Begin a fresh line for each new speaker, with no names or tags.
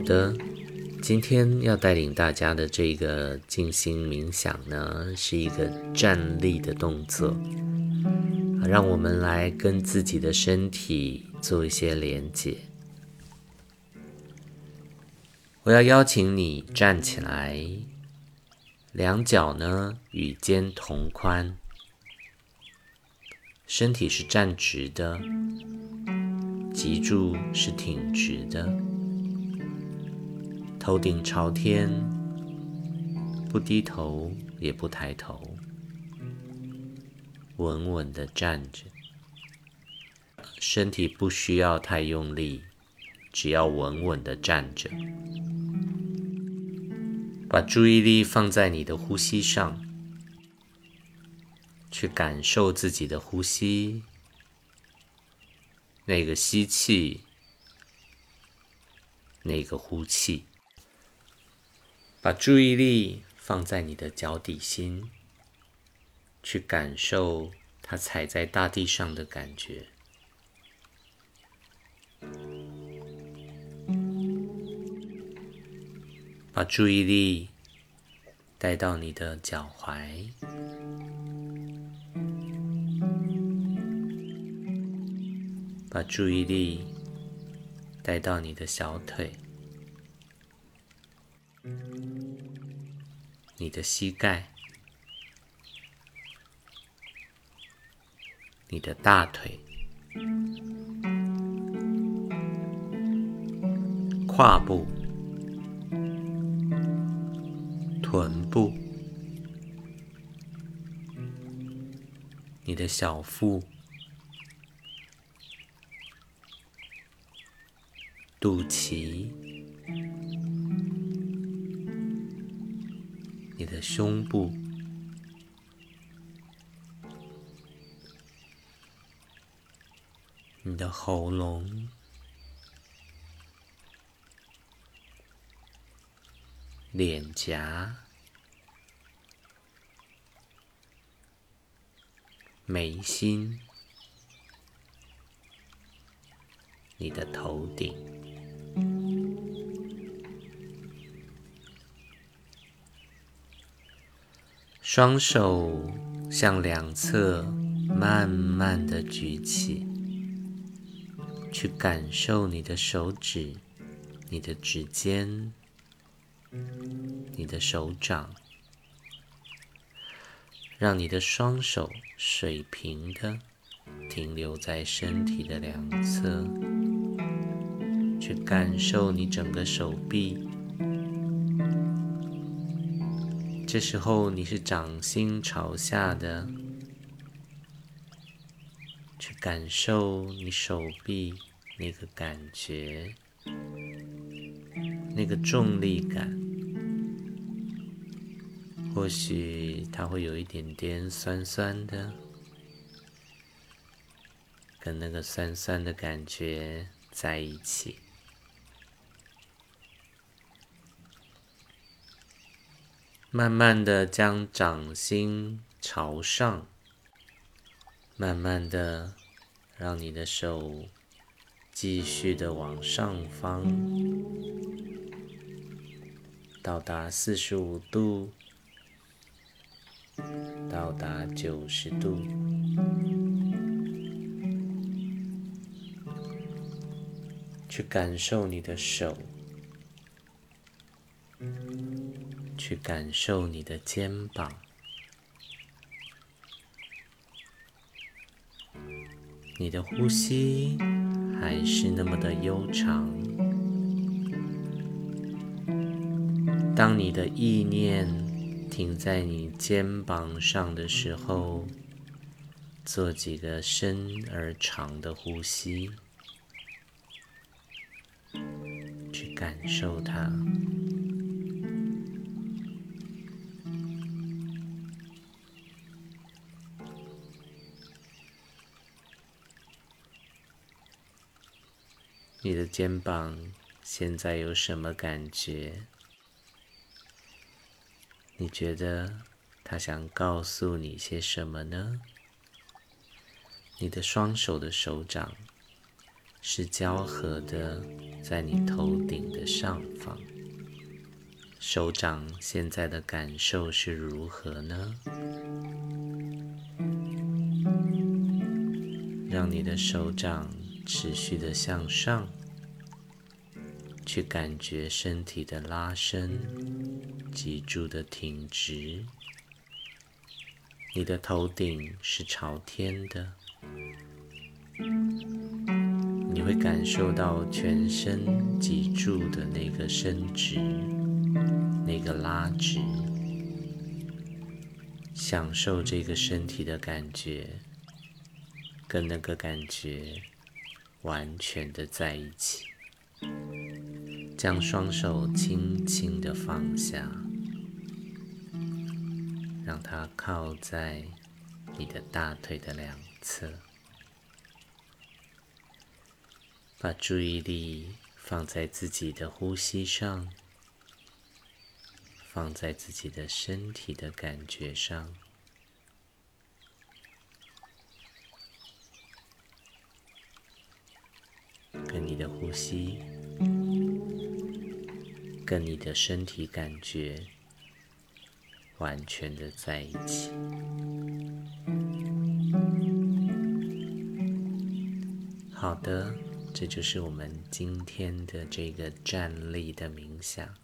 好的，今天要带领大家的这个静心冥想呢，是一个站立的动作，让我们来跟自己的身体做一些连接。我要邀请你站起来，两脚呢与肩同宽，身体是站直的，脊柱是挺直的。头顶朝天，不低头也不抬头，稳稳的站着，身体不需要太用力，只要稳稳的站着，把注意力放在你的呼吸上，去感受自己的呼吸，那个吸气，那个呼气。把注意力放在你的脚底心，去感受它踩在大地上的感觉。把注意力带到你的脚踝，把注意力带到你的小腿。你的膝盖，你的大腿，胯部，臀部，你的小腹，肚脐。你的胸部、你的喉咙、脸颊、眉心、你的头顶。双手向两侧慢慢的举起，去感受你的手指、你的指尖、你的手掌，让你的双手水平的停留在身体的两侧，去感受你整个手臂。这时候你是掌心朝下的，去感受你手臂那个感觉，那个重力感，或许它会有一点点酸酸的，跟那个酸酸的感觉在一起。慢慢的将掌心朝上，慢慢的让你的手继续的往上方，到达四十五度，到达九十度，去感受你的手。去感受你的肩膀，你的呼吸还是那么的悠长。当你的意念停在你肩膀上的时候，做几个深而长的呼吸，去感受它。你的肩膀现在有什么感觉？你觉得他想告诉你些什么呢？你的双手的手掌是交合的，在你头顶的上方。手掌现在的感受是如何呢？让你的手掌持续的向上，去感觉身体的拉伸，脊柱的挺直。你的头顶是朝天的，你会感受到全身脊柱的那个伸直，那个拉直，享受这个身体的感觉，跟那个感觉完全的在一起。将双手轻轻的放下。让它靠在你的大腿的两侧，把注意力放在自己的呼吸上，放在自己的身体的感觉上，跟你的呼吸，跟你的身体感觉。完全的在一起。好的，这就是我们今天的这个站立的冥想。